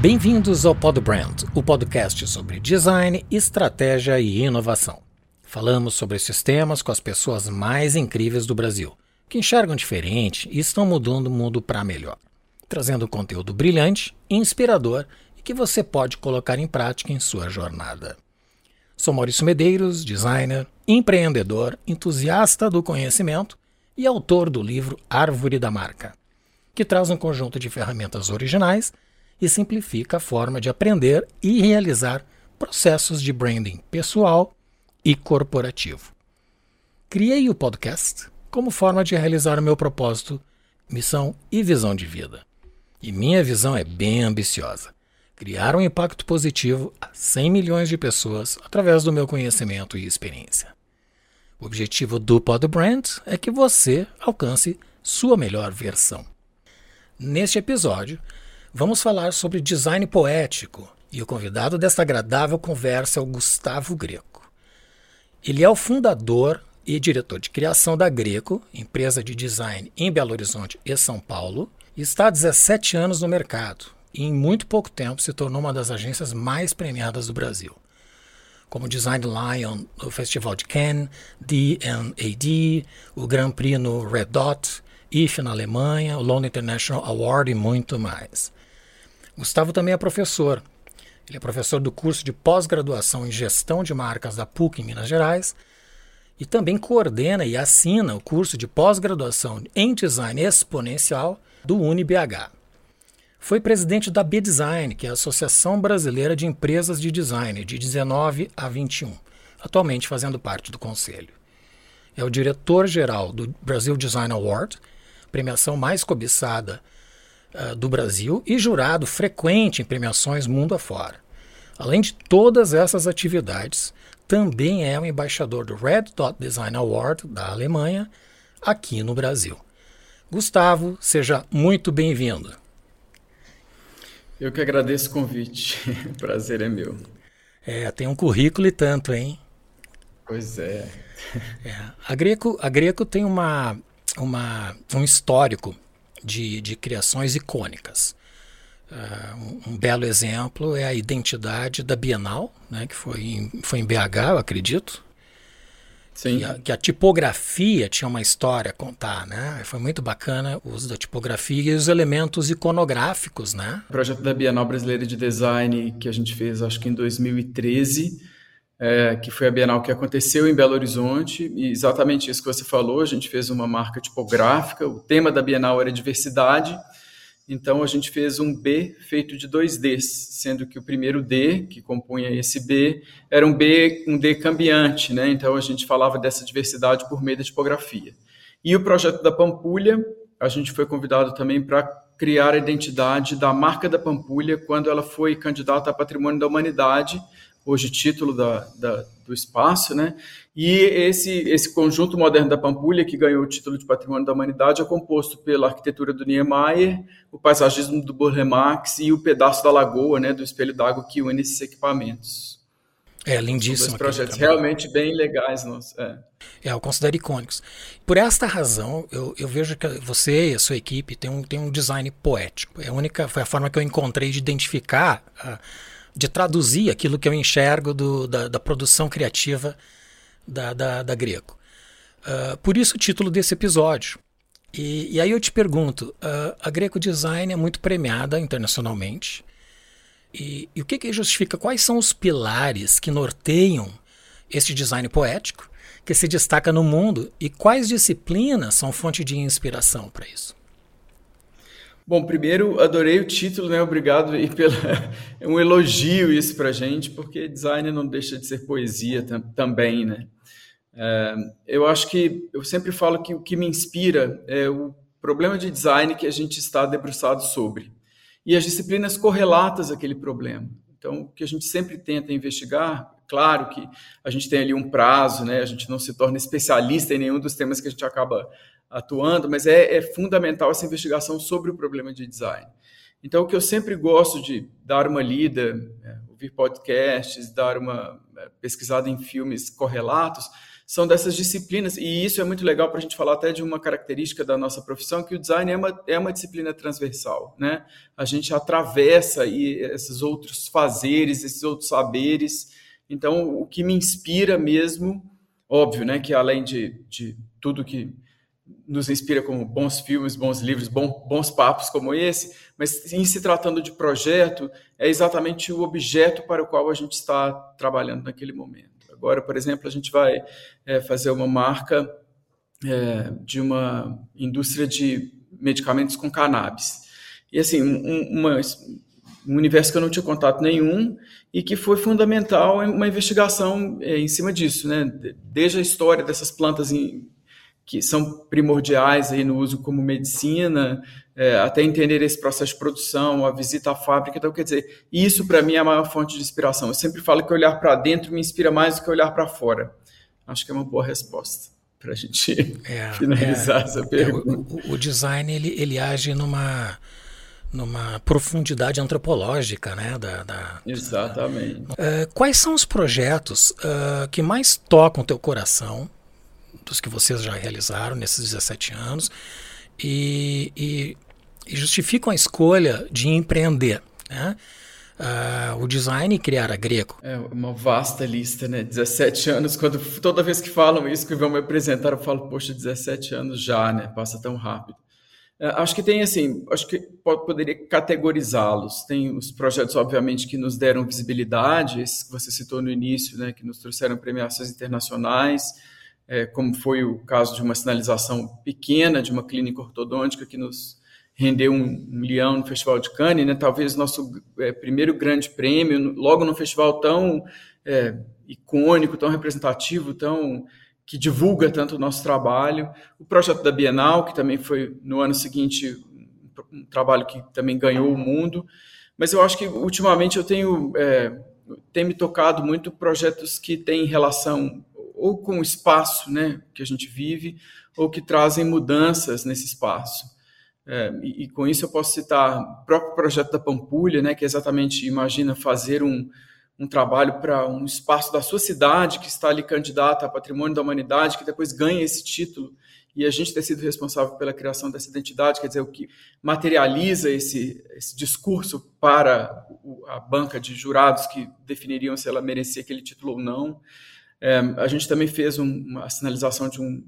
Bem-vindos ao Pod Brand, o podcast sobre design, estratégia e inovação. Falamos sobre esses temas com as pessoas mais incríveis do Brasil, que enxergam diferente e estão mudando o mundo para melhor, trazendo conteúdo brilhante, inspirador e que você pode colocar em prática em sua jornada. Sou Maurício Medeiros, designer, empreendedor, entusiasta do conhecimento e autor do livro Árvore da Marca, que traz um conjunto de ferramentas originais e simplifica a forma de aprender e realizar processos de branding pessoal e corporativo. Criei o podcast como forma de realizar o meu propósito, missão e visão de vida. E minha visão é bem ambiciosa criar um impacto positivo a 100 milhões de pessoas através do meu conhecimento e experiência. O objetivo do Pod Brand é que você alcance sua melhor versão. Neste episódio, vamos falar sobre design poético e o convidado desta agradável conversa é o Gustavo Greco. Ele é o fundador e diretor de criação da Greco, empresa de design em Belo Horizonte e São Paulo, e está há 17 anos no mercado, e em muito pouco tempo se tornou uma das agências mais premiadas do Brasil. Como Design Lion no Festival de Cannes, D&AD, o Grand Prix no Red Dot, IF na Alemanha, o London International Award e muito mais. Gustavo também é professor. Ele é professor do curso de pós-graduação em gestão de marcas da PUC em Minas Gerais e também coordena e assina o curso de pós-graduação em design exponencial do UniBH. Foi presidente da B-Design, que é a Associação Brasileira de Empresas de Design, de 19 a 21, atualmente fazendo parte do conselho. É o diretor-geral do Brasil Design Award, premiação mais cobiçada uh, do Brasil e jurado frequente em premiações mundo afora. Além de todas essas atividades, também é o embaixador do Red Dot Design Award da Alemanha, aqui no Brasil. Gustavo, seja muito bem-vindo. Eu que agradeço o convite. Prazer é meu. É, tem um currículo e tanto, hein? Pois é. é. A, Greco, a Greco tem uma, uma, um histórico de, de criações icônicas. Uh, um, um, belo exemplo é a identidade da Bienal, né, que foi em, foi em BH, eu acredito, Sim. Que a, que, a, tipografia tinha uma história a contar, né? Foi muito bacana o uso da tipografia e os elementos iconográficos, né? O projeto da Bienal Brasileira de Design que a gente fez, acho que em 2013, é, que foi a Bienal que aconteceu em Belo Horizonte, e exatamente isso que você falou, a gente fez uma marca tipográfica, o tema da Bienal era diversidade, então a gente fez um B feito de dois Ds, sendo que o primeiro D, que compunha esse B, era um B, um D cambiante, né? Então a gente falava dessa diversidade por meio da tipografia. E o projeto da Pampulha, a gente foi convidado também para criar a identidade da marca da Pampulha quando ela foi candidata a Patrimônio da Humanidade, hoje título da, da, do espaço, né? E esse, esse conjunto moderno da Pampulha, que ganhou o título de Patrimônio da Humanidade, é composto pela arquitetura do Niemeyer, o paisagismo do Burle Marx e o pedaço da lagoa, né, do espelho d'água que une esses equipamentos. É lindíssimo. São projetos realmente bem legais. Nossa. É. é, eu considero icônicos. Por esta razão, eu, eu vejo que você e a sua equipe têm um, tem um design poético. É a única, foi a forma que eu encontrei de identificar de traduzir aquilo que eu enxergo do, da, da, produção criativa da, da, da Greco. Uh, por isso o título desse episódio. E, e aí eu te pergunto, uh, a Greco Design é muito premiada internacionalmente. E, e o que, que justifica? Quais são os pilares que norteiam esse design poético que se destaca no mundo e quais disciplinas são fonte de inspiração para isso? Bom, primeiro, adorei o título, né? Obrigado e pela é um elogio isso para gente, porque design não deixa de ser poesia tam também, né? É, eu acho que eu sempre falo que o que me inspira é o problema de design que a gente está debruçado sobre e as disciplinas correlatas àquele problema. Então, o que a gente sempre tenta investigar, claro que a gente tem ali um prazo, né? A gente não se torna especialista em nenhum dos temas que a gente acaba atuando, mas é, é fundamental essa investigação sobre o problema de design. Então, o que eu sempre gosto de dar uma lida, é, ouvir podcasts, dar uma é, pesquisada em filmes correlatos, são dessas disciplinas, e isso é muito legal para a gente falar até de uma característica da nossa profissão, que o design é uma, é uma disciplina transversal, né? A gente atravessa e esses outros fazeres, esses outros saberes. Então, o que me inspira mesmo, óbvio, né, que além de, de tudo que nos inspira como bons filmes, bons livros, bons, bons papos como esse, mas em se tratando de projeto, é exatamente o objeto para o qual a gente está trabalhando naquele momento. Agora, por exemplo, a gente vai é, fazer uma marca é, de uma indústria de medicamentos com cannabis. E assim, um, uma, um universo que eu não tinha contato nenhum e que foi fundamental uma investigação é, em cima disso, né? Desde a história dessas plantas em, que são primordiais aí no uso como medicina, é, até entender esse processo de produção, a visita à fábrica. Então, quer dizer, isso para mim é a maior fonte de inspiração. Eu sempre falo que olhar para dentro me inspira mais do que olhar para fora. Acho que é uma boa resposta para a gente é, finalizar é, essa pergunta. O, o, design ele, ele age numa numa profundidade antropológica, né? Da, da Exatamente. Da, uh, quais são os projetos uh, que mais tocam o teu coração dos que vocês já realizaram nesses 17 anos e, e, e justificam a escolha de empreender. Né? Uh, o design e criar a Greco. É uma vasta lista, né? 17 anos, quando toda vez que falam isso, que vão me apresentar, eu falo, poxa, 17 anos já, né? Passa tão rápido. É, acho que tem assim, acho que pode, poderia categorizá-los. Tem os projetos, obviamente, que nos deram visibilidade, esses que você citou no início, né? Que nos trouxeram premiações internacionais é, como foi o caso de uma sinalização pequena de uma clínica ortodôntica que nos rendeu um, um leão no Festival de Cannes, né? talvez nosso é, primeiro grande prêmio, logo num festival tão é, icônico, tão representativo, tão que divulga tanto o nosso trabalho. O projeto da Bienal, que também foi no ano seguinte um trabalho que também ganhou o mundo. Mas eu acho que ultimamente eu tenho, é, tem me tocado muito projetos que têm relação ou com o espaço né, que a gente vive, ou que trazem mudanças nesse espaço. É, e, e, com isso eu posso citar o próprio projeto da Pampulha, né, que exatamente imagina fazer um, um trabalho para um espaço da sua cidade que está ali candidato a patrimônio da humanidade, que depois ganha esse título, e a gente ter sido responsável pela criação dessa identidade, quer dizer, o que materializa esse, esse discurso para a banca de jurados que definiriam se ela merecia aquele título ou não. É, a gente também fez um, uma sinalização de um,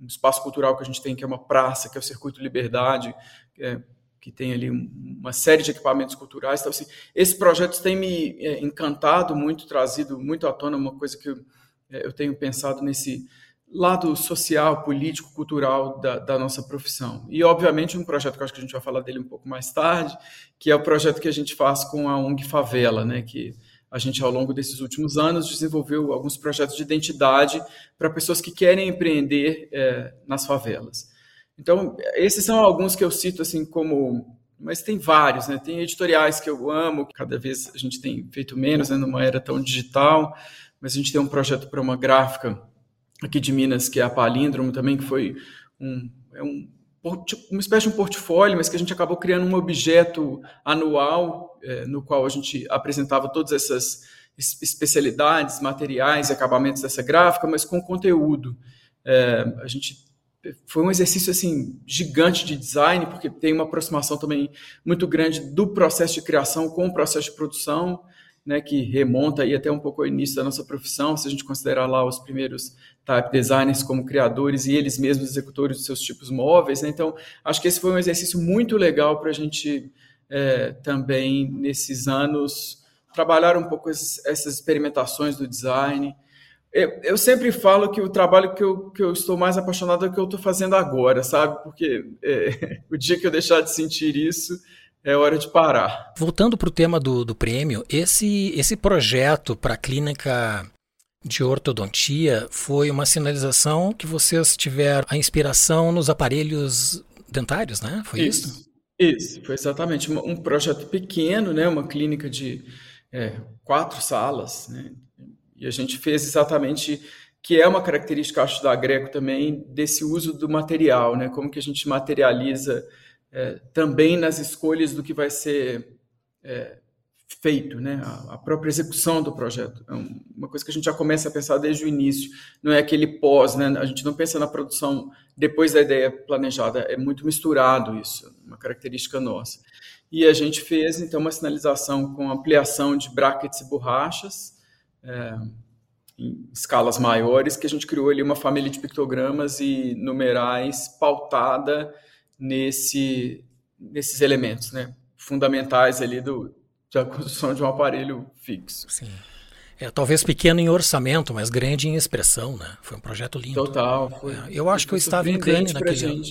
um, espaço cultural que a gente tem, que é uma praça, que é o Circuito Liberdade, é, que tem ali uma série de equipamentos culturais. Então, assim, esses projetos têm me é, encantado muito, trazido muito à tona uma coisa que eu, é, eu tenho pensado nesse lado social, político, cultural da, da, nossa profissão. E, obviamente, um projeto que acho que a gente vai falar dele um pouco mais tarde, que é o projeto que a gente faz com a ONG Favela, né, que a gente, ao longo desses últimos anos, desenvolveu alguns projetos de identidade para pessoas que querem empreender é, nas favelas. Então, esses são alguns que eu cito assim como. Mas tem vários, né? Tem editoriais que eu amo, cada vez a gente tem feito menos, né, numa era tão digital, mas a gente tem um projeto para uma gráfica aqui de Minas, que é a Palíndromo também, que foi um, é um uma espécie de um portfólio, mas que a gente acabou criando um objeto anual é, no qual a gente apresentava todas essas especialidades, materiais acabamentos dessa gráfica, mas com conteúdo. É, a gente foi um exercício assim gigante de design, porque tem uma aproximação também muito grande do processo de criação com o processo de produção né, que remonta aí até um pouco ao início da nossa profissão, se a gente considerar lá os primeiros type designers como criadores e eles mesmos executores dos seus tipos móveis. Né? Então, acho que esse foi um exercício muito legal para a gente é, também, nesses anos, trabalhar um pouco esses, essas experimentações do design. Eu, eu, sempre falo que o trabalho que eu, que eu estou mais apaixonado é o que eu estou fazendo agora, sabe? Porque é, o dia que eu deixar de sentir isso, é hora de parar. Voltando para o tema do, do prêmio, esse, esse projeto para a clínica de ortodontia foi uma sinalização que vocês tiveram a inspiração nos aparelhos dentários, né? Foi isso? Isso, isso foi exatamente um projeto pequeno, né? Uma clínica de é, quatro salas, né? E a gente fez exatamente que é uma característica, acho, da Greco também, desse uso do material, né? Como que a gente materializa é, também nas escolhas do que vai ser é, feito, né? A, própria execução do projeto. É uma coisa que a gente já começa a pensar desde o início, não é aquele pós, né? A gente não pensa na produção depois da ideia planejada, é muito misturado isso, uma característica nossa. E a gente fez, então, uma sinalização com ampliação de brackets e borrachas, é, em escalas maiores, que a gente criou ali uma família de pictogramas e numerais pautada nesse, nesses elementos, né? Fundamentais ali do, da construção de um aparelho fixo. Sim. É, talvez pequeno em orçamento, mas grande em expressão, né? Foi um projeto lindo. Total. É, eu acho que eu estava em Cannes naquele ano.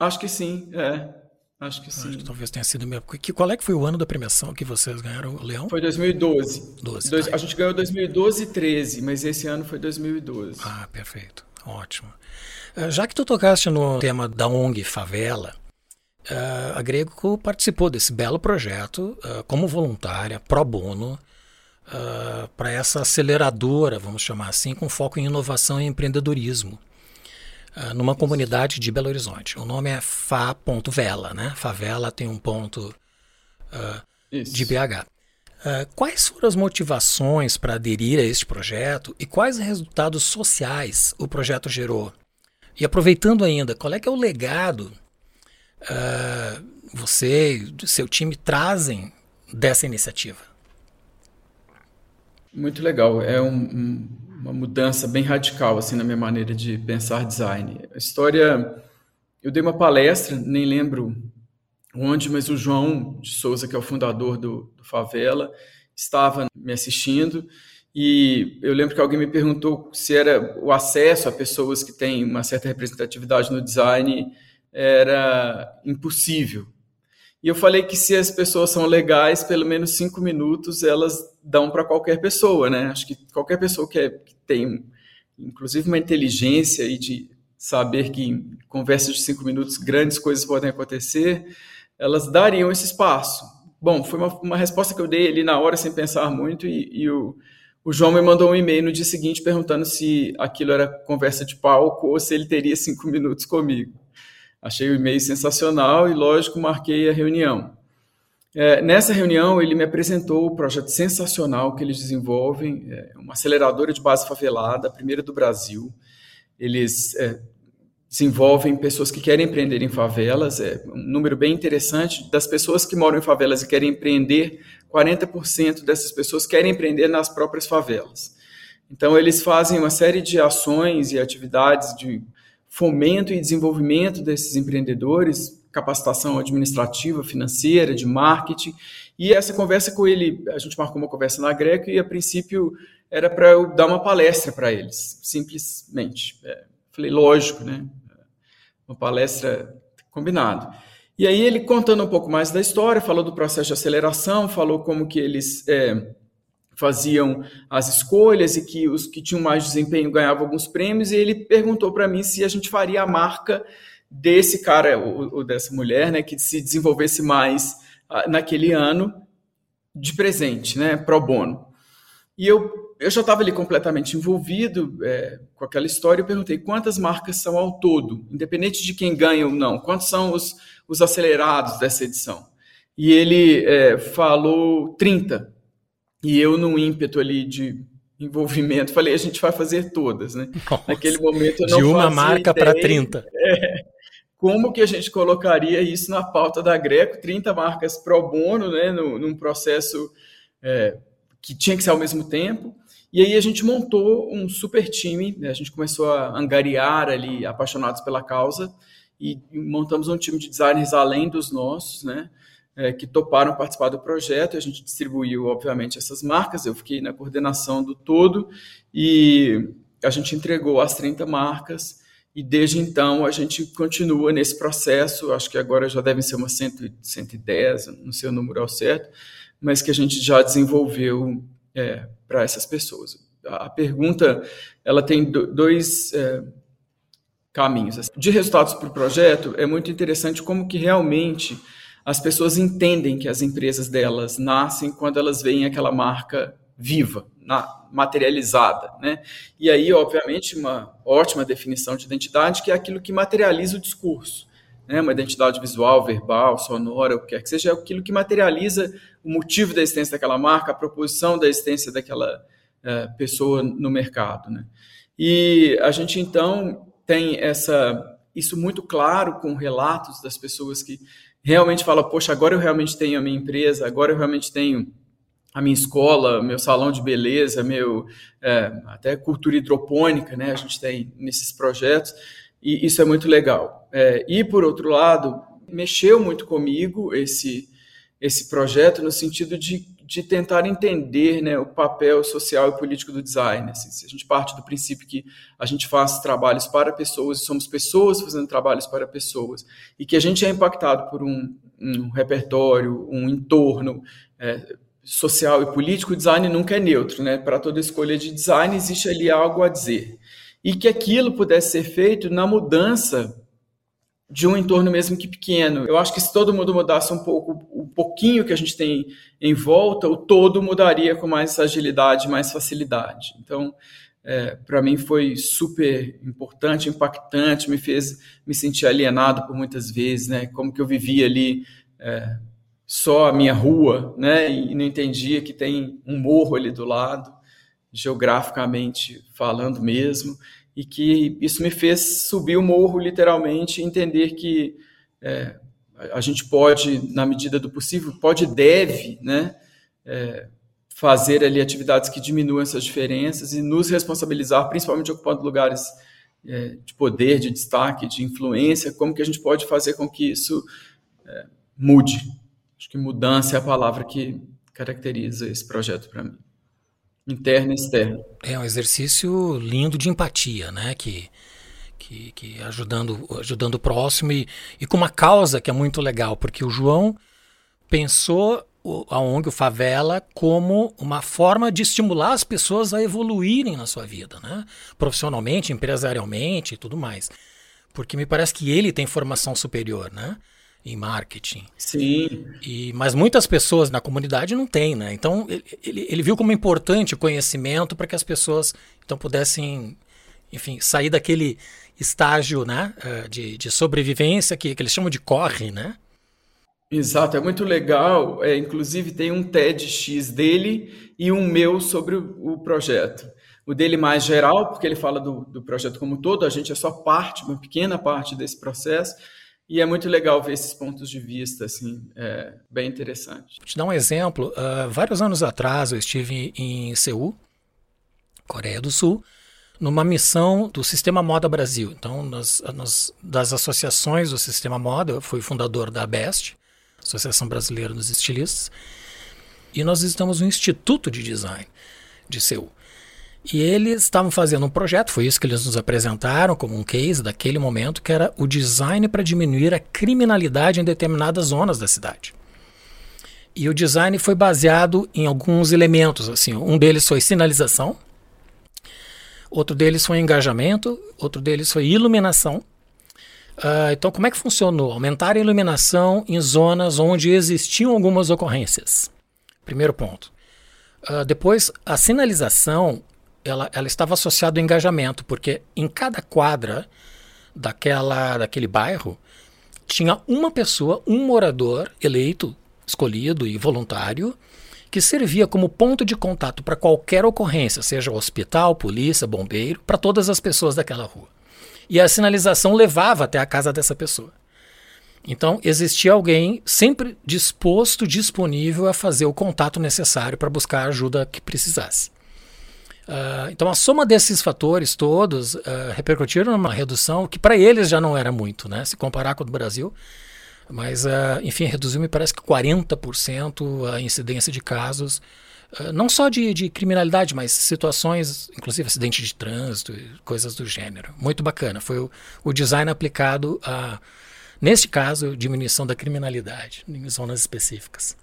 Acho que sim, é. Acho que sim. Acho que talvez tenha sido mesmo. Que, qual é que foi o ano da premiação que vocês ganharam, Leão? Foi 2012. 12, Dois, tá. A gente ganhou 2012 e 13, mas esse ano foi 2012. Ah, perfeito. Ótimo. Eh, já que tu tocaste no tema da ONG Favela, Uh, a Greco participou desse belo projeto uh, como voluntária, pro bono, uh, para essa aceleradora, vamos chamar assim, com foco em inovação e empreendedorismo, numa comunidade de Belo Horizonte. O nome é Fa.vela, né? Favela tem um ponto de BH. quais foram as motivações para aderir a este projeto e quais resultados sociais o projeto gerou? E aproveitando ainda, qual é que é o legado uh, você e seu time trazem dessa iniciativa? Muito legal. É um, um, uma mudança bem radical assim na minha maneira de pensar design. A história, eu dei uma palestra, nem lembro onde, mas o João de Souza, que é o fundador do, do Favela, estava me assistindo e eu lembro que alguém me perguntou se era o acesso a pessoas que têm uma certa representatividade no design era impossível. E eu falei que se as pessoas são legais, pelo menos cinco minutos elas dão para qualquer pessoa, né? Acho que qualquer pessoa que, é, que tem, inclusive, uma inteligência e de saber que em conversas de cinco minutos grandes coisas podem acontecer, elas dariam esse espaço. Bom, foi uma, uma resposta que eu dei ali na hora sem pensar muito e, e o, o João me mandou um e-mail no dia seguinte perguntando se aquilo era conversa de palco ou se ele teria cinco minutos comigo. Achei o e-mail sensacional e, lógico, marquei a reunião. É, nessa reunião, ele me apresentou o projeto sensacional que eles desenvolvem, é, uma aceleradora de base favelada, a primeira do Brasil. Eles é, desenvolvem pessoas que querem empreender em favelas, é um número bem interessante. Das pessoas que moram em favelas e querem empreender, 40% dessas pessoas querem empreender nas próprias favelas. Então, eles fazem uma série de ações e atividades de fomento e desenvolvimento desses empreendedores, capacitação administrativa, financeira, de marketing. E essa conversa com ele, a gente marcou uma conversa na Greco e a princípio era para eu dar uma palestra para eles, simplesmente. É, falei, lógico, né? Uma palestra combinado. E aí ele contando um pouco mais da história, falou do processo de aceleração, falou como que eles é, faziam as escolhas e que os que tinham mais desempenho ganhavam alguns prêmios, e ele perguntou para mim se a gente faria a marca desse cara, ou, ou dessa mulher, né, que se desenvolvesse mais uh, naquele ano de presente, né, pro bono. E eu, eu já estava ali completamente envolvido é, com aquela história, eu perguntei quantas marcas são ao todo, independente de quem ganha ou não, quantos são os, os acelerados dessa edição. E ele é, falou 30. E eu, num ímpeto ali de envolvimento, falei, a gente vai fazer todas, né? Nossa, Naquele momento eu não De uma marca para 30. É, como que a gente colocaria isso na pauta da Greco, 30 marcas pro bono, né, no, num processo é, que tinha que ser ao mesmo tempo. E aí a gente montou um super time, né, a gente começou a angariar ali apaixonados pela causa e montamos um time de designers além dos nossos, né? é, que toparam participar do projeto. A gente distribuiu, obviamente, essas marcas. Eu fiquei na coordenação do todo e a gente entregou as 30 marcas. E desde então a gente continua nesse processo. Acho que agora já devem ser umas 100, 110, não sei o número ao certo, mas que a gente já desenvolveu é, para essas pessoas. A pergunta ela tem dois é, caminhos. De resultados para o projeto, é muito interessante como que realmente as pessoas entendem que as empresas delas nascem quando elas veem aquela marca viva, na, materializada, né? E aí, obviamente, uma ótima definição de identidade que é aquilo que materializa o discurso. né, uma identidade visual, verbal, sonora, o que quer que seja, é aquilo que materializa o motivo da existência daquela marca, a proposição da existência daquela é, pessoa no mercado. Né? E a gente então tem essa isso muito claro com relatos das pessoas que realmente falam, poxa, agora eu realmente tenho a minha empresa, agora eu realmente tenho a minha escola, meu salão de beleza, meu é, até cultura hidropônica, né? A gente tem nesses projetos e isso é muito legal. É, e por outro lado, mexeu muito comigo esse esse projeto no sentido de, de tentar entender né, o papel social e político do design. Assim, se a gente parte do princípio que a gente faz trabalhos para pessoas, somos pessoas fazendo trabalhos para pessoas, e que a gente é impactado por um, um repertório, um entorno é, social e político, o design nunca é neutro. Né? Para toda escolha de design existe ali algo a dizer. E que aquilo pudesse ser feito na mudança de um entorno mesmo que pequeno. Eu acho que se todo mundo mudasse um pouco, o pouquinho que a gente tem em volta, o todo mudaria com mais agilidade, mais facilidade. Então, é, para mim foi super importante, impactante, me fez me sentir alienado por muitas vezes, né? Como que eu vivia ali é, só a minha rua, né? E não entendia que tem um morro ali do lado, geograficamente falando mesmo e que isso me fez subir o morro literalmente entender que é, a gente pode, na medida do possível, pode e deve, né, é, fazer ali atividades que diminuam essas diferenças e nos responsabilizar, principalmente ocupando lugares é, de poder, de destaque, de influência, como que a gente pode fazer com que isso é, mude. Acho que mudança é a palavra que caracteriza esse projeto para mim. Interno e externo. É um exercício lindo de empatia, né? Que, que, que ajudando, ajudando o próximo e, e com uma causa que é muito legal, porque o João pensou a ONG, o Favela, como uma forma de estimular as pessoas a evoluírem na sua vida, né? Profissionalmente, empresarialmente e tudo mais. Porque me parece que ele tem formação superior, né? Em marketing. Sim. E, mas muitas pessoas na comunidade não têm, né? Então ele, ele, ele viu como importante o conhecimento para que as pessoas então pudessem, enfim, sair daquele estágio né, eh, de, de sobrevivência que, que eles chamam de corre, né? Exato, é muito legal. É, inclusive tem um TEDx dele e um meu sobre o, o projeto. O dele mais geral, porque ele fala do, do projeto como todo, a gente é só parte, uma pequena parte desse processo e é muito legal ver esses pontos de vista, assim, é bem interessante. Vou te dar um exemplo. Uh, vários anos atrás eu estive em Seul, Coreia do Sul, numa missão do Sistema Moda Brasil. Então, nas, nas, das associações do Sistema Moda, eu fui fundador da BEST, Associação Brasileira dos Estilistas, e nós visitamos um Instituto de Design de Seul. E eles estavam fazendo um projeto, foi isso que eles nos apresentaram como um case daquele momento, que era o design para diminuir a criminalidade em determinadas zonas da cidade. E o design foi baseado em alguns elementos, assim, um deles foi sinalização, outro deles foi engajamento, outro deles foi iluminação. Uh, então, como é que funcionou? Aumentar a iluminação em zonas onde existiam algumas ocorrências. Primeiro ponto. Uh, depois, a sinalização ela, ela estava associada ao engajamento, porque em cada quadra daquela, daquele bairro tinha uma pessoa, um morador eleito, escolhido e voluntário, que servia como ponto de contato para qualquer ocorrência, seja hospital, polícia, bombeiro, para todas as pessoas daquela rua. E a sinalização levava até a casa dessa pessoa. Então, existia alguém sempre disposto, disponível a fazer o contato necessário para buscar a ajuda que precisasse. Uh, então a soma desses fatores todos uh, repercutiram numa redução que para eles já não era muito, né? Se comparar com o do Brasil. Mas, uh, enfim, reduziu, me parece que 40% a incidência de casos, não só de, de, criminalidade, mas situações, inclusive acidente de trânsito, coisas do gênero. Muito bacana. Foi o, o design aplicado a, neste caso, diminuição da criminalidade em zonas específicas.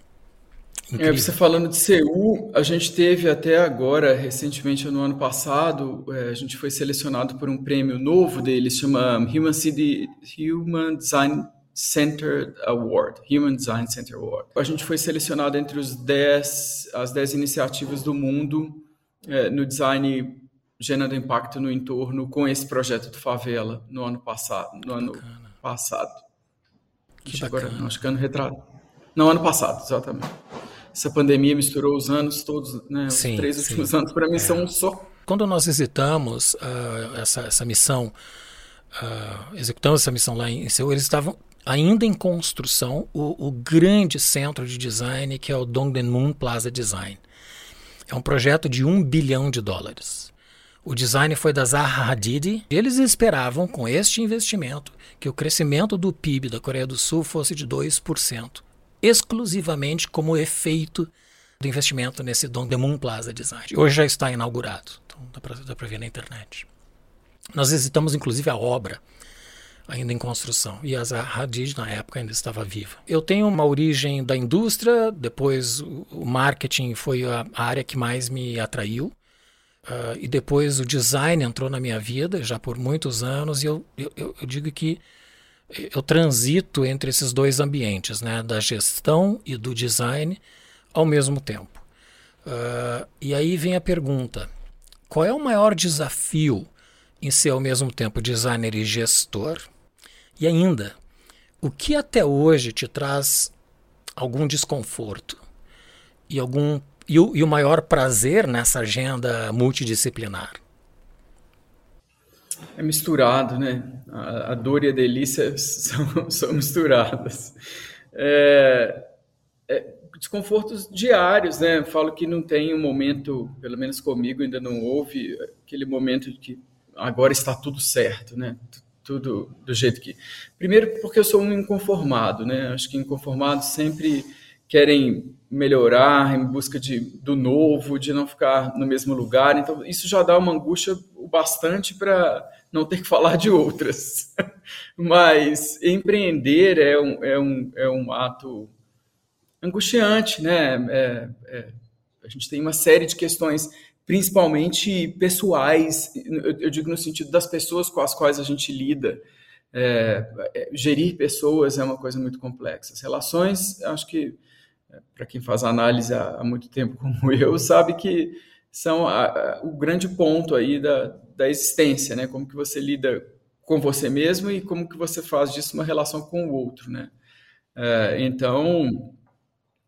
É, você falando de Seul, a gente teve até agora, recentemente no ano passado, é, a gente foi selecionado por um prêmio novo deles, chama Human City Human Design Center Award, Human Design Center Award. A gente foi selecionado entre os 10, as 10 iniciativas do mundo é, no design gerando impacto no entorno com esse projeto do Favela no ano passado, no ano passado. Que agora, não, acho que ano retrasado. Não, ano passado, exatamente. Essa pandemia misturou os anos todos, né? Os sim, três últimos sim. anos, para mim, é. são só. Quando nós visitamos uh, essa, essa missão, uh, executamos essa missão lá em Seul, eles estavam ainda em construção o, o, grande centro de design que é o Dongdaemun Plaza Design. É um projeto de um bilhão de dólares. O design foi da Zaha Hadid. Eles esperavam, com este investimento, que o crescimento do PIB da Coreia do Sul fosse de 2%, exclusivamente como efeito do investimento nesse Dongdaemun Plaza Design. Hoje já está inaugurado, então dá para ver na internet. Nós visitamos inclusive a obra ainda em construção. E a Hadid, na época, ainda estava viva. Eu tenho uma origem da indústria, depois o marketing foi a área que mais me atraiu. Uh, e depois o design entrou na minha vida já por muitos anos, e eu, eu, eu digo que eu transito entre esses dois ambientes, né, da gestão e do design ao mesmo tempo. Uh, e aí vem a pergunta: qual é o maior desafio em ser ao mesmo tempo designer e gestor? E ainda, o que até hoje te traz algum desconforto e algum e o, e o maior prazer nessa agenda multidisciplinar? É misturado, né? A, a dor e a delícia são, são misturadas. É, é, desconfortos diários, né? Falo que não tem um momento, pelo menos comigo ainda não houve aquele momento de que agora está tudo certo, né? tudo do jeito que. Primeiro, porque eu sou um inconformado, né? Acho que inconformados sempre querem melhorar em busca de, do novo, de não ficar no mesmo lugar. Então, isso já dá uma angústia o bastante para não ter que falar de outras. Mas empreender é um, é um, é um ato angustiante, né? É, é, a gente tem uma série de questões principalmente pessoais, eu, digo no sentido das pessoas com as quais a gente lida. É, é, gerir pessoas é uma coisa muito complexa. As relações, acho que, para quem faz análise há, muito tempo como eu, sabe que são a, a, o grande ponto aí da, da existência, né? Como que você lida com você mesmo e como que você faz disso uma relação com o outro, né? É, então,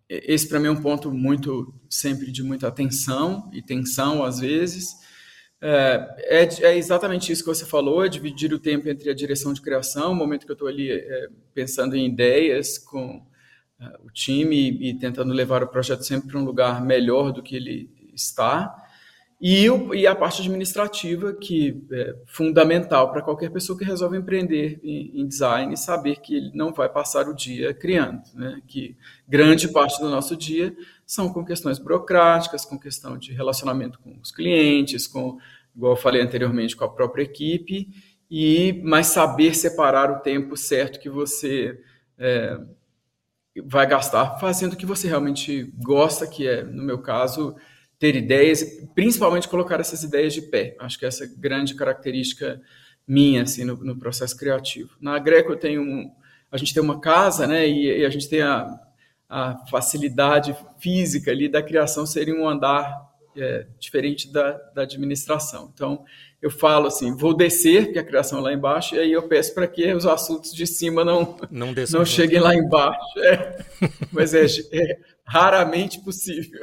esse para mim é um ponto muito sempre de muita atenção e tensão às vezes. É, é, é, exatamente isso que você falou, é dividir o tempo entre a direção de criação, o momento que eu estou ali é, pensando em ideias com é, o time e, tentando levar o projeto sempre para um lugar melhor do que ele está, e, o, e a parte administrativa, que é fundamental para qualquer pessoa que resolve empreender em, em, design, saber que ele não vai passar o dia criando, né? que grande parte do nosso dia são com questões burocráticas, com questão de relacionamento com os clientes, com, igual eu falei anteriormente, com a própria equipe, e mas saber separar o tempo certo que você é, vai gastar fazendo o que você realmente gosta, que é, no meu caso, ter ideias, principalmente colocar essas ideias de pé. Acho que essa é grande característica minha assim no, no processo criativo. Na Greco eu tenho um, a gente tem uma casa, né, e, e a gente tem a, a, facilidade física ali da criação ser um andar é, diferente da, da administração. Então eu falo assim, vou descer, porque a criação é lá embaixo, e aí eu peço para que os assuntos de cima não, não, não cheguem lá embaixo. É. Mas é, é raramente possível.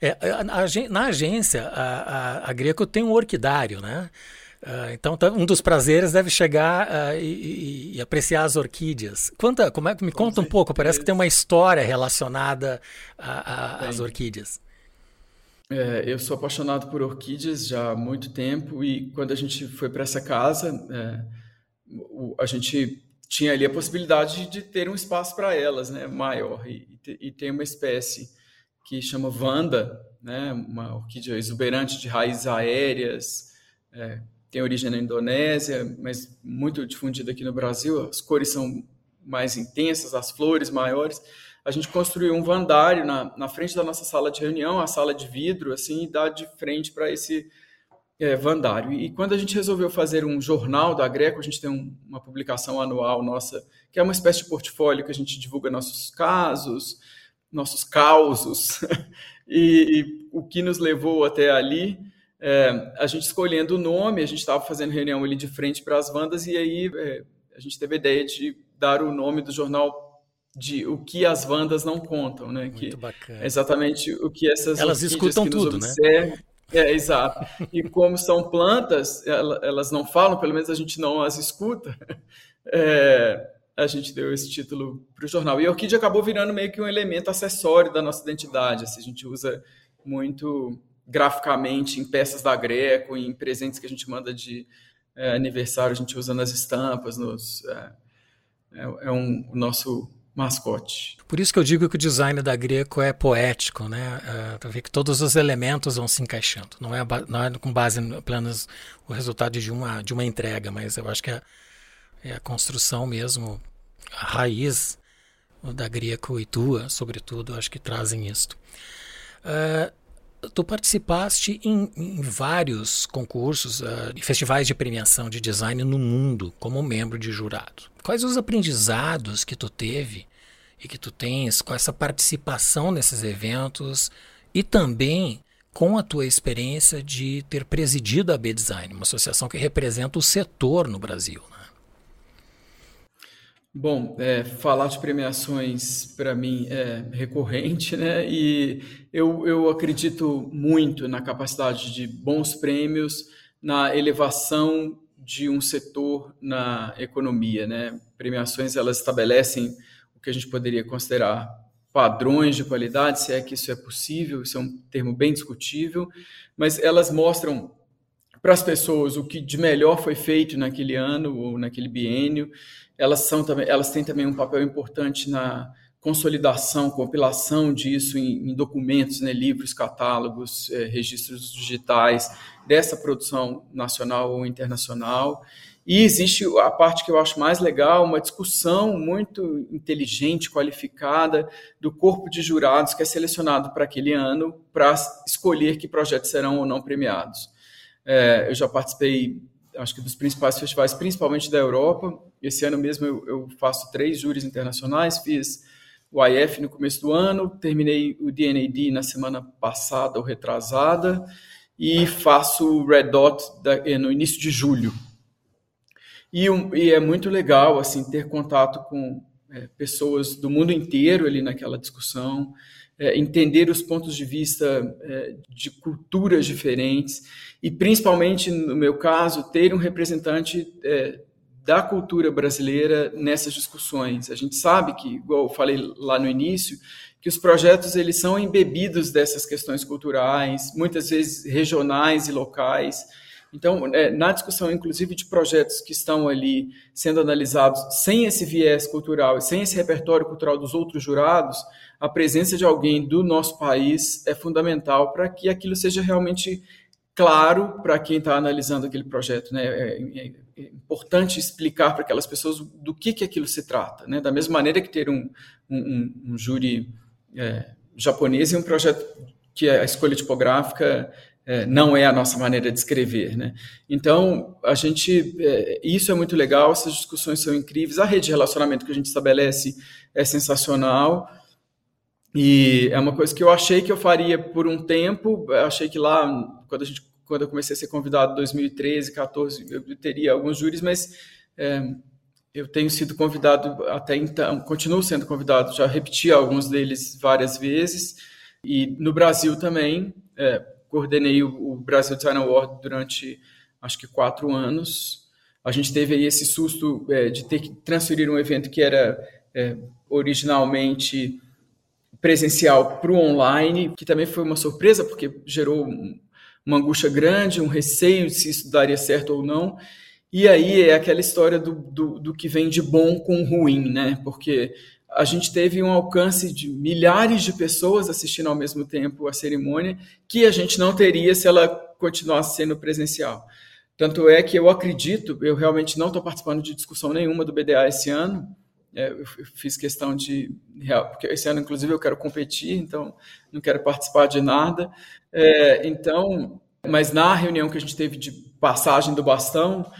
É, na agência, a, a, a Greco tem um orquidário, né? Uh, então, tá, um dos prazeres deve chegar uh, e, e, apreciar as orquídeas. Conta, como é, me conta um pouco, parece que tem uma história relacionada às orquídeas. É, eu sou apaixonado por orquídeas já há muito tempo e quando a gente foi para essa casa, é, o, a gente tinha ali a possibilidade de ter um espaço para elas, né, maior e, e tem uma espécie que chama Vanda, né, uma orquídea exuberante de raízes aéreas, é, tem origem na Indonésia, mas muito difundida aqui no Brasil. As cores são mais intensas, as flores maiores. A gente construiu um vandário na, na frente da nossa sala de reunião, a sala de vidro, assim, e dá de frente para esse é, vandário. E quando a gente resolveu fazer um jornal da Greco, a gente tem um, uma publicação anual nossa, que é uma espécie de portfólio que a gente divulga nossos casos, nossos causos e, e, o que nos levou até ali. É, a gente escolhendo o nome, a gente estava fazendo reunião ali de frente para as bandas e aí é, a gente teve a ideia de dar o nome do jornal de o que as bandas não contam, né? Muito que bacana. É exatamente o que essas elas escutam tudo, né? É, exato. E como são plantas, elas não falam, pelo menos a gente não as escuta. É, a gente deu esse título para o jornal. E a orquídea acabou virando meio que um elemento acessório da nossa identidade. Assim, a gente usa muito graficamente em peças da Greco, em presentes que a gente manda de é, aniversário, a gente usa nas estampas, nos, é, é, é um, o nosso mascote. Por isso que eu digo que o design da Greco é poético, né? Uh, ver que todos os elementos vão se encaixando. Não é, não é com base apenas o resultado de uma, de uma entrega, mas eu acho que é, é a construção mesmo, a raiz da Greco e tua, sobretudo, acho que trazem isto. Uh, tu participaste em, em vários concursos uh, festivais de premiação de design no mundo como membro de jurado. Quais os aprendizados que tu teve e que tu tens com essa participação nesses eventos e também com a tua experiência de ter presidido a B-Design, uma associação que representa o setor no Brasil? Bom, é, falar de premiações para mim é recorrente, né? E eu, eu acredito muito na capacidade de bons prêmios, na elevação de um setor na economia, né? Premiações elas estabelecem o que a gente poderia considerar padrões de qualidade, se é que isso é possível, isso é um termo bem discutível, mas elas mostram para as pessoas o que de melhor foi feito naquele ano ou naquele biênio elas, são elas têm também um papel importante na consolidação, compilação disso em, em documentos, né, livros, catálogos, é, registros digitais dessa produção nacional ou internacional. E existe a parte que eu acho mais legal, uma discussão muito inteligente, qualificada do corpo de jurados que é selecionado para aquele ano para escolher que projetos serão ou não premiados. É, eu já participei acho que dos principais festivais, principalmente da Europa. Esse ano mesmo eu, eu faço três júris internacionais, fiz o IF no começo do ano, terminei o DNAD na semana passada ou retrasada, e faço o Red Dot da, eh, no início de julho. E, um, e, é muito legal assim ter contato com é, pessoas do mundo inteiro ali naquela discussão, é, entender os pontos de vista é, de culturas diferentes e, principalmente no meu caso, ter um representante é, da cultura brasileira nessas discussões. A gente sabe que, igual eu falei lá no início, que os projetos eles são embebidos dessas questões culturais, muitas vezes regionais e locais. Então, é, na discussão, inclusive, de projetos que estão ali sendo analisados sem esse viés cultural e sem esse repertório cultural dos outros jurados, a presença de alguém do nosso país é fundamental para que aquilo seja realmente claro para quem está analisando aquele projeto. Né? É, é, é importante explicar para aquelas pessoas do que, que aquilo se trata. Né? Da mesma maneira que ter um, um, um júri é, japonês e um projeto que a escolha tipográfica é, não é a nossa maneira de escrever, né? Então, a gente, é, isso é muito legal, essas discussões são incríveis, a rede de relacionamento que a gente estabelece é sensacional, e é uma coisa que eu achei que eu faria por um tempo, achei que lá, quando, a gente, quando eu comecei a ser convidado em 2013, 14, eu teria alguns júris, mas é, eu tenho sido convidado até então, continuo sendo convidado, já repeti alguns deles várias vezes, e no Brasil também, é, coordenei o, o Brasil Design Award durante acho que quatro anos. A gente teve aí esse susto é, de ter que transferir um evento que era é, originalmente presencial para o online, que também foi uma surpresa, porque gerou uma angústia grande, um receio se isso daria certo ou não. E aí é aquela história do, do, do que vem de bom com ruim, né? Porque a gente teve um alcance de milhares de pessoas assistindo ao mesmo tempo a cerimônia, que a gente não teria se ela continuasse sendo presencial. Tanto é que eu acredito, eu realmente não estou participando de discussão nenhuma do BDA esse ano, é, eu fiz questão de. Porque esse ano, inclusive, eu quero competir, então não quero participar de nada. É, então, mas na reunião que a gente teve de passagem do bastão,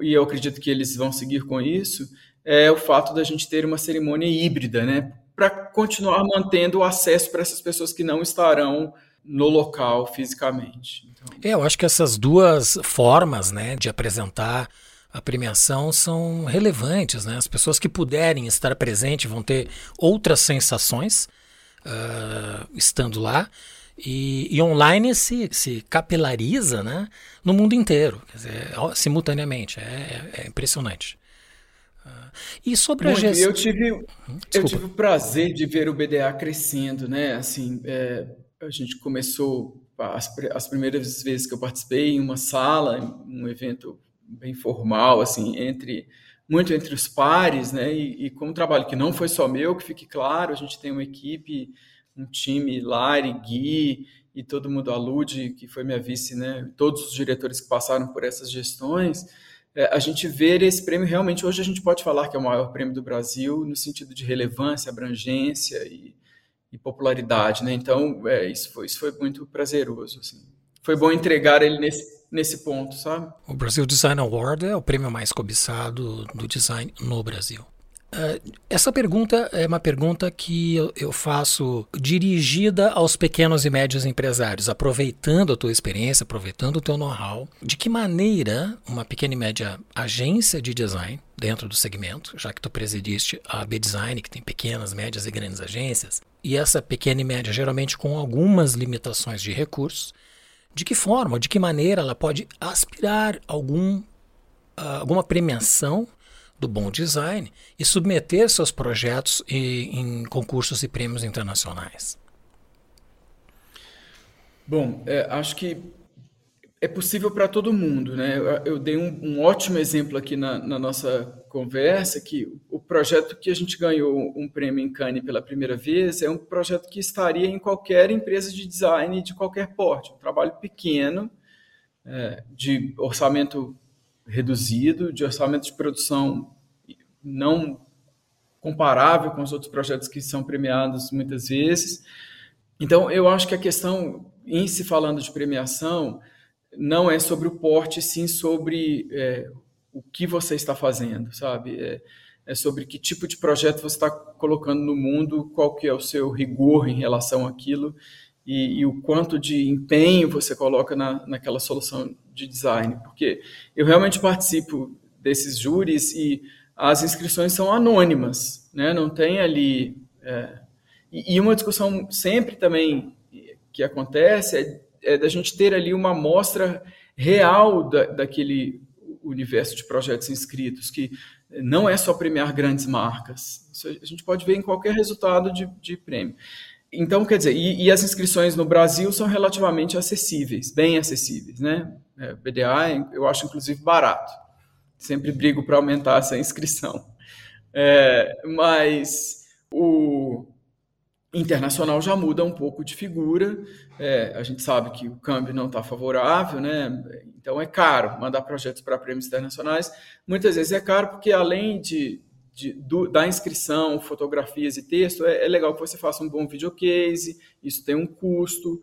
e eu acredito que eles vão seguir com isso, é o fato da gente ter uma cerimônia híbrida, né? Para continuar mantendo o acesso para essas pessoas que não estarão no local fisicamente. Então... É, eu acho que essas duas formas, né, de apresentar a premiação são relevantes, né? As pessoas que puderem estar presentes vão ter outras sensações uh, estando lá. E, e, online se, se capilariza né, no mundo inteiro, quer dizer, simultaneamente. É, é impressionante. E sobre Muito, a gestão. Eu tive, eu tive o prazer de ver o BDA crescendo, né? Assim, é, a gente começou as, as primeiras vezes que eu participei em uma sala, um evento bem formal, assim, entre muito entre os pares, né? E, e como um trabalho que não foi só meu, que fique claro, a gente tem uma equipe, um time, Lari, Gui e todo mundo, alude, que foi minha vice, né? Todos os diretores que passaram por essas gestões, é, a gente ver esse prêmio realmente hoje a gente pode falar que é o maior prêmio do Brasil no sentido de relevância, abrangência e, e popularidade, né? Então, é, isso foi isso foi muito prazeroso, assim. Foi bom entregar ele nesse nesse ponto, sabe? O Brasil Design Award é o prêmio mais cobiçado do design no Brasil. Uh, essa pergunta é uma pergunta que eu, faço dirigida aos pequenos e médios empresários, aproveitando a tua experiência, aproveitando o teu know-how. De que maneira uma pequena e média agência de design dentro do segmento, já que tu presidiste a B-Design, que tem pequenas, médias e grandes agências, e essa pequena e média geralmente com algumas limitações de recursos, de que forma, de que maneira ela pode aspirar algum, uh, alguma premiação do bom design e submeter seus projetos em, em concursos e prêmios internacionais? Bom, é, acho que é possível para todo mundo, né? Eu, eu dei um, um, ótimo exemplo aqui na, na, nossa conversa, que o projeto que a gente ganhou um prêmio em Cannes pela primeira vez é um projeto que estaria em qualquer empresa de design de qualquer porte, um trabalho pequeno, é, de orçamento reduzido, de orçamento de produção não comparável com os outros projetos que são premiados muitas vezes. Então, eu acho que a questão, em se falando de premiação, não é sobre o porte, sim sobre é, o que você está fazendo, sabe? É, é, sobre que tipo de projeto você está colocando no mundo, qual que é o seu rigor em relação àquilo e, e o quanto de empenho você coloca na, naquela solução de design. Porque eu realmente participo desses júris e as inscrições são anônimas, né? Não tem ali... É, e, uma discussão sempre também que acontece é é, da gente ter ali uma amostra real da, daquele universo de projetos inscritos, que não é só premiar grandes marcas. Isso a gente pode ver em qualquer resultado de, de prêmio. Então, quer dizer, e, e, as inscrições no Brasil são relativamente acessíveis, bem acessíveis, né? É, BDA, eu acho inclusive barato. Sempre brigo para aumentar essa inscrição. É, mas o, internacional já muda um pouco de figura. É, a gente sabe que o câmbio não está favorável, né? Então é caro mandar projetos para prêmios internacionais. Muitas vezes é caro porque além de, de do, da inscrição, fotografias e texto, é, é, legal que você faça um bom videocase. Isso tem um custo,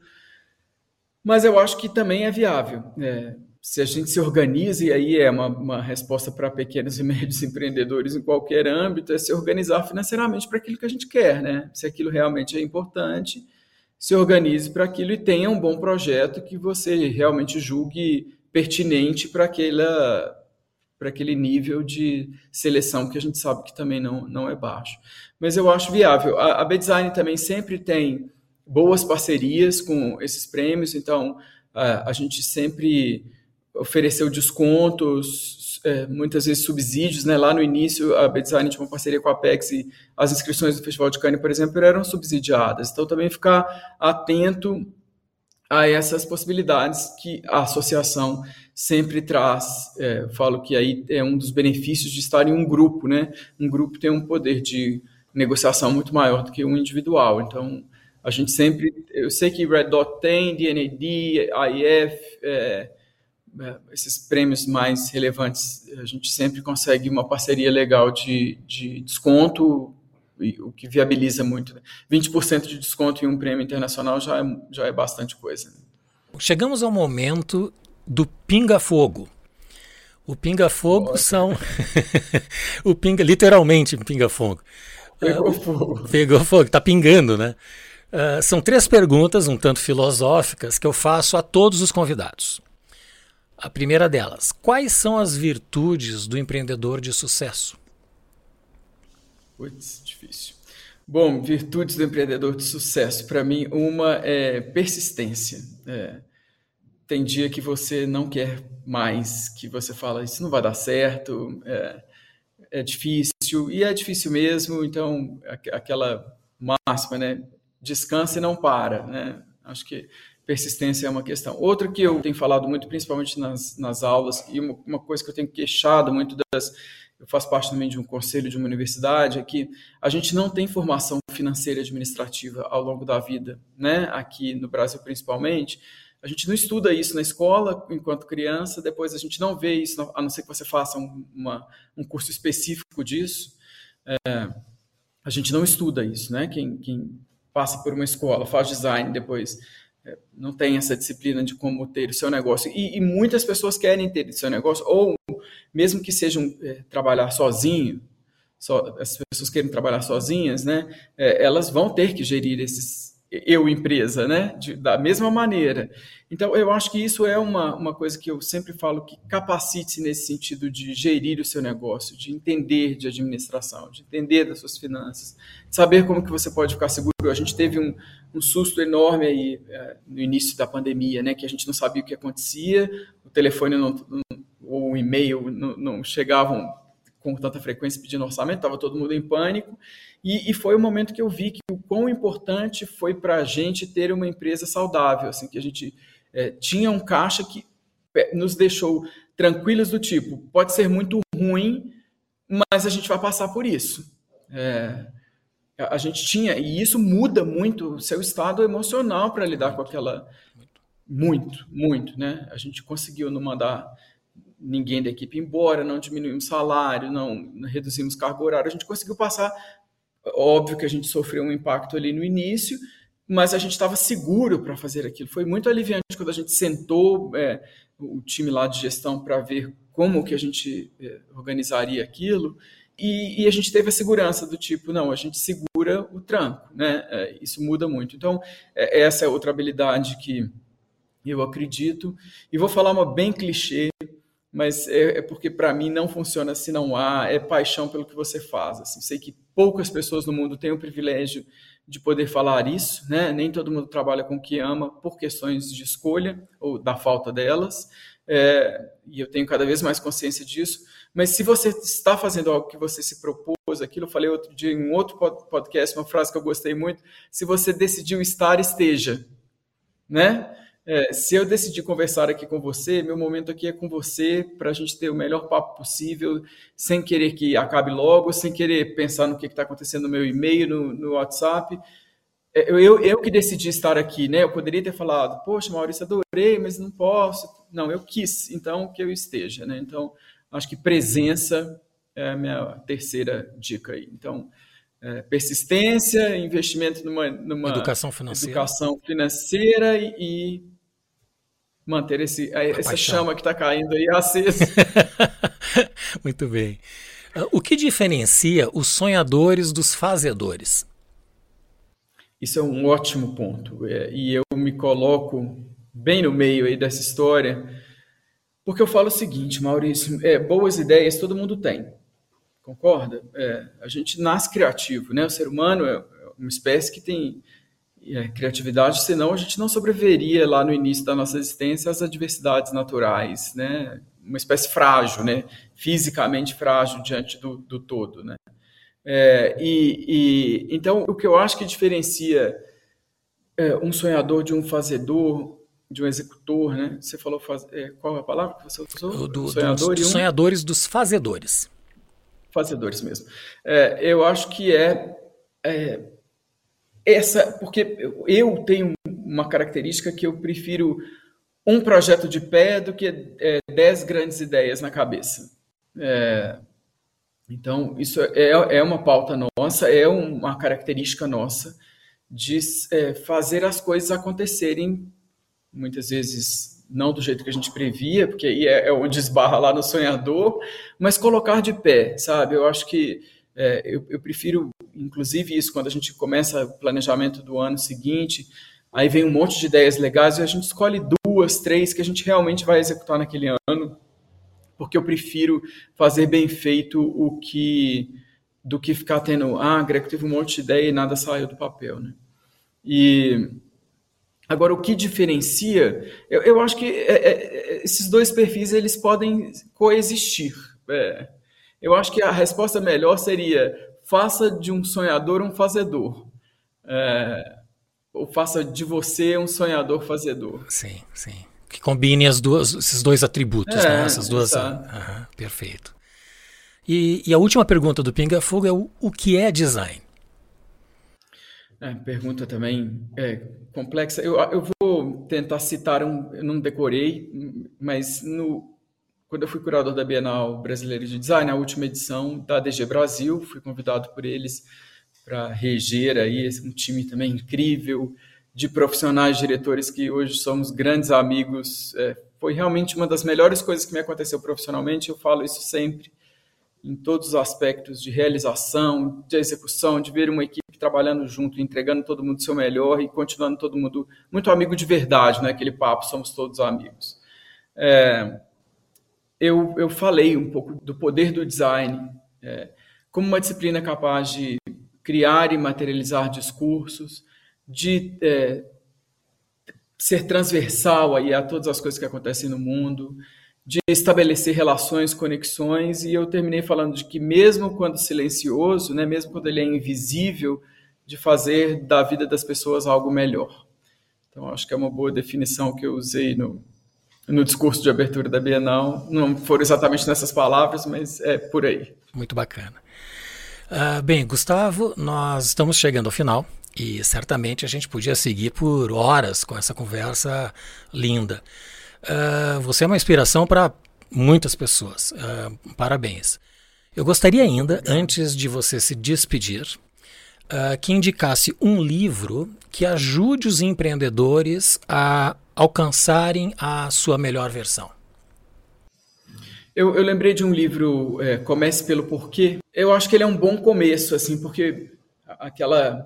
mas eu acho que também é viável. É, se a gente se organiza, e aí é uma, uma resposta para pequenos e médios empreendedores em qualquer âmbito, é se organizar financeiramente para aquilo que a gente quer, né? Se aquilo realmente é importante, se organize para aquilo e tenha um bom projeto que você realmente julgue pertinente para aquela para aquele nível de seleção que a gente sabe que também não, não é baixo. Mas eu acho viável. A, a B-Design também sempre tem boas parcerias com esses prêmios, então a, a gente sempre ofereceu descontos, é, muitas vezes subsídios, né? Lá no início, a B-Design tinha uma parceria com a Apex e as inscrições do Festival de Cannes, por exemplo, eram subsidiadas. Então, também ficar atento a essas possibilidades que a associação sempre traz. É, falo que aí é um dos benefícios de estar em um grupo, né? Um grupo tem um poder de negociação muito maior do que um individual. Então, a gente sempre... Eu sei que Red Dot tem, DNAD, AIF... É, é, esses prêmios mais relevantes, a gente sempre consegue uma parceria legal de, de desconto, o que viabiliza muito. 20% né? de desconto em um prêmio internacional já é, já é bastante coisa. Né? Chegamos ao momento do pinga-fogo. O pinga-fogo são. o pinga, literalmente pinga-fogo. Pegou uh, fogo. Pegou fogo, tá pingando, né? Uh, são três perguntas, um tanto filosóficas, que eu faço a todos os convidados. A primeira delas, quais são as virtudes do empreendedor de sucesso? Putz, difícil. Bom, virtudes do empreendedor de sucesso. Para mim, uma é persistência. É, tem dia que você não quer mais, que você fala, isso não vai dar certo, é, é difícil, e é difícil mesmo, então, aquela máxima, né? Descansa e não para, né? Acho que persistência é uma questão. Outra que eu tenho falado muito, principalmente nas, nas aulas, e uma, uma coisa que eu tenho queixado muito das. Eu faço parte também de um conselho de uma universidade, é que a gente não tem formação financeira e administrativa ao longo da vida, né? Aqui no Brasil, principalmente. A gente não estuda isso na escola enquanto criança, depois a gente não vê isso, a não ser que você faça um, uma, um curso específico disso. É, a gente não estuda isso, né? Quem, quem passa por uma escola, faz design, depois é, não tem essa disciplina de como ter o seu negócio. E, e muitas pessoas querem ter o seu negócio, ou mesmo que sejam é, trabalhar sozinho, só, as pessoas querem trabalhar sozinhas, né? É, elas vão ter que gerir esses eu empresa, né? De, da mesma maneira. Então, eu acho que isso é uma, uma coisa que eu sempre falo que capacite nesse sentido de gerir o seu negócio, de entender de administração, de entender das suas finanças, de saber como que você pode ficar seguro. A gente teve um, um susto enorme aí é, no início da pandemia, né? Que a gente não sabia o que acontecia, o telefone não, não ou o e-mail não, não chegavam com tanta frequência pedindo orçamento, estava todo mundo em pânico. E, e, foi o momento que eu vi que o quão importante foi para a gente ter uma empresa saudável, assim, que a gente é, tinha um caixa que é, nos deixou tranquilos do tipo, pode ser muito ruim, mas a gente vai passar por isso. É, a gente tinha, e isso muda muito o seu estado emocional para lidar com aquela. Muito, muito, né? A gente conseguiu não mandar ninguém da equipe embora, não diminuímos salário, não reduzimos cargo horário, a gente conseguiu passar Óbvio que a gente sofreu um impacto ali no início, mas a gente estava seguro para fazer aquilo. Foi muito aliviante quando a gente sentou é, o time lá de gestão para ver como que a gente é, organizaria aquilo e, e, a gente teve a segurança do tipo, não, a gente segura o tranco, né? É, isso muda muito. Então, é, essa é outra habilidade que eu acredito. E vou falar uma bem clichê, mas é, é porque para mim não funciona se não há é paixão pelo que você faz. Assim. Sei que poucas pessoas no mundo têm o privilégio de poder falar isso, né? Nem todo mundo trabalha com o que ama por questões de escolha ou da falta delas. É, e eu tenho cada vez mais consciência disso. Mas se você está fazendo algo que você se propôs, aquilo eu falei outro dia em um outro podcast, uma frase que eu gostei muito: se você decidiu estar, esteja, né? É, se eu decidir conversar aqui com você, meu momento aqui é com você para a gente ter o melhor papo possível, sem querer que acabe logo, sem querer pensar no que está acontecendo no meu e-mail, no, no WhatsApp. É, eu, eu, eu, que decidi estar aqui, né? Eu poderia ter falado, poxa, Maurício, adorei, mas não posso. Não, eu quis, então que eu esteja, né? Então, acho que presença é a minha terceira dica aí. Então, é, persistência, investimento numa, numa educação financeira, educação financeira e, e manter esse, essa paixão. chama que está caindo aí acesa. Muito bem. O que diferencia os sonhadores dos fazedores? Isso é um ótimo ponto. É, e eu me coloco bem no meio aí dessa história, porque eu falo o seguinte, Maurício, é, boas ideias todo mundo tem, concorda? É, a gente nasce criativo, né? O ser humano é uma espécie que tem é, criatividade, senão a gente não sobreviveria lá no início da nossa existência às adversidades naturais, né? Uma espécie frágil, né? Fisicamente frágil diante do, do todo, né? É, e, e, então o que eu acho que diferencia é, um sonhador de um fazedor, de um executor, né? Você falou faz, é, qual é a palavra que você usou? Do, Sonhador dos, um... sonhadores dos fazedores. Fazedores mesmo. É, eu acho que é, é essa, porque eu tenho uma característica que eu prefiro um projeto de pé do que é, dez grandes ideias na cabeça. É, então, isso é, é uma pauta nossa, é uma característica nossa de é, fazer as coisas acontecerem, muitas vezes não do jeito que a gente previa, porque aí é, é onde esbarra lá no sonhador, mas colocar de pé, sabe? Eu acho que é, eu, eu, prefiro, inclusive, isso quando a gente começa o planejamento do ano seguinte, aí vem um monte de ideias legais e a gente escolhe duas, três que a gente realmente vai executar naquele ano, porque eu prefiro fazer bem feito o que do que ficar tendo, ah, Greco teve um monte de ideia e nada saiu do papel, né? E agora o que diferencia, eu, eu acho que é, é, esses dois perfis eles podem coexistir. É, eu acho que a resposta melhor seria faça de um sonhador um fazedor. É, ou faça de você um sonhador fazedor. Sim, sim. Que combine as duas, esses dois atributos, é, né? Essas duas. Uhum, perfeito. E, e, a última pergunta do Pinga Fogo é o, o que é design? É, pergunta também é, complexa. Eu, eu vou tentar citar um, eu não decorei, mas no, quando eu fui curador da Bienal Brasileira de Design, a última edição da DG Brasil, fui convidado por eles para reger aí um time também incrível de profissionais, diretores que hoje somos grandes amigos. É, foi realmente uma das melhores coisas que me aconteceu profissionalmente. Eu falo isso sempre em todos os aspectos de realização, de execução, de ver uma equipe trabalhando junto, entregando todo mundo o seu melhor e continuando todo mundo muito amigo de verdade, não é aquele papo, somos todos amigos. É, eu, eu falei um pouco do poder do design é, como uma disciplina capaz de criar e materializar discursos, de é, ser transversal aí a todas as coisas que acontecem no mundo, de estabelecer relações, conexões, e eu terminei falando de que mesmo quando silencioso, né, mesmo quando ele é invisível, de fazer da vida das pessoas algo melhor. Então, acho que é uma boa definição que eu usei no, no discurso de abertura da Bienal. Não foram exatamente nessas palavras, mas é por aí. Muito bacana. Uh, bem, Gustavo, nós estamos chegando ao final e certamente a gente podia seguir por horas com essa conversa linda. Uh, você é uma inspiração para muitas pessoas. Uh, parabéns. Eu gostaria ainda, antes de você se despedir, que indicasse um livro que ajude os empreendedores a alcançarem a sua melhor versão. Eu, eu lembrei de um livro, é, Comece pelo Porquê. Eu acho que ele é um bom começo, assim, porque aquela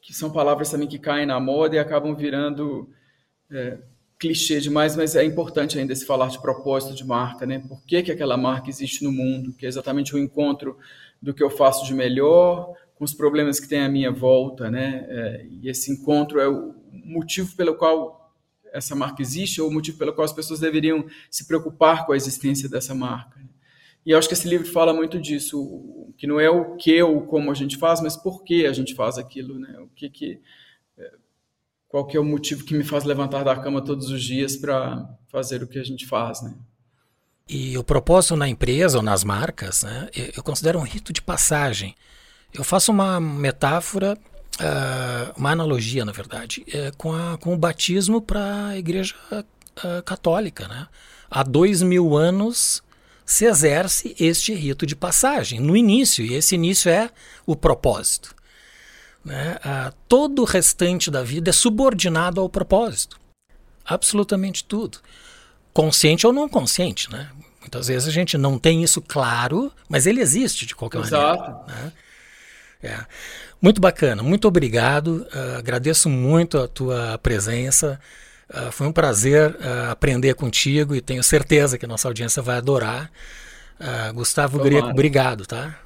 que são palavras também que caem na moda e acabam virando é, clichê demais, mas é importante ainda se falar de propósito de marca, né? Por que, que aquela marca existe no mundo? Que é exatamente o encontro do que eu faço de melhor com os problemas que tem à minha volta, né? É, e esse encontro é o motivo pelo qual essa marca existe ou o motivo pelo qual as pessoas deveriam se preocupar com a existência dessa marca. E eu acho que esse livro fala muito disso, que não é o que ou como a gente faz, mas por que a gente faz aquilo, né? O que que é, qual que é o motivo que me faz levantar da cama todos os dias para fazer o que a gente faz, né? E o propósito na empresa ou nas marcas, né, eu considero um rito de passagem. Eu faço uma metáfora uh, uma analogia, na verdade, é, com, a, com o batismo para a Igreja uh, Católica. Né? Há dois mil anos se exerce este rito de passagem, no início, e esse início é o propósito. Né? Uh, todo o restante da vida é subordinado ao propósito. Absolutamente tudo. Consciente ou não consciente. Né? Muitas vezes a gente não tem isso claro, mas ele existe de qualquer Exato. maneira. Né? É. Muito bacana, muito obrigado. Uh, agradeço muito a tua presença. Uh, foi um prazer uh, aprender contigo e tenho certeza que a nossa audiência vai adorar. Gustavo Tomara. Greco, obrigado, tá?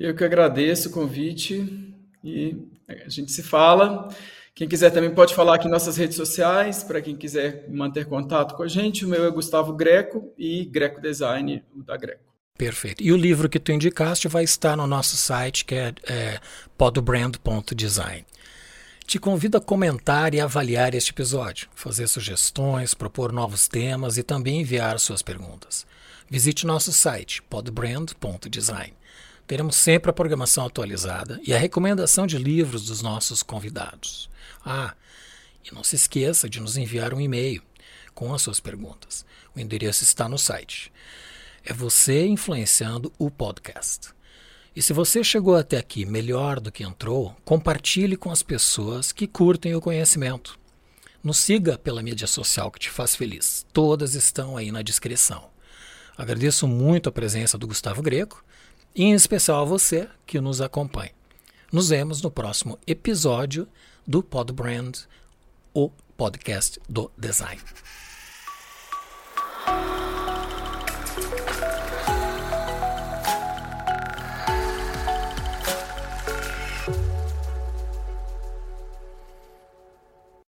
Eu que agradeço o convite e a gente se fala. Quem quiser também pode falar aqui em nossas redes sociais, para quem quiser manter contato com a gente. O meu é Gustavo Greco e Greco Design, o da Greco. Perfeito. E o livro que tu indicaste vai estar no nosso site, que é, é podbrand.design. Te convido a comentar e avaliar este episódio, fazer sugestões, propor novos temas e também enviar suas perguntas. Visite nosso site, podbrand.design. Teremos sempre a programação atualizada e a recomendação de livros dos nossos convidados. Ah, e não se esqueça de nos enviar um e-mail com as suas perguntas. O endereço está no site é você influenciando o podcast. E se você chegou até aqui melhor do que entrou, compartilhe com as pessoas que curtem o conhecimento. Nos siga pela mídia social que te faz feliz. Todas estão aí na descrição. Agradeço muito a presença do Gustavo Greco e em especial a você que nos acompanha. Nos vemos no próximo episódio do Podbrand, o podcast do design.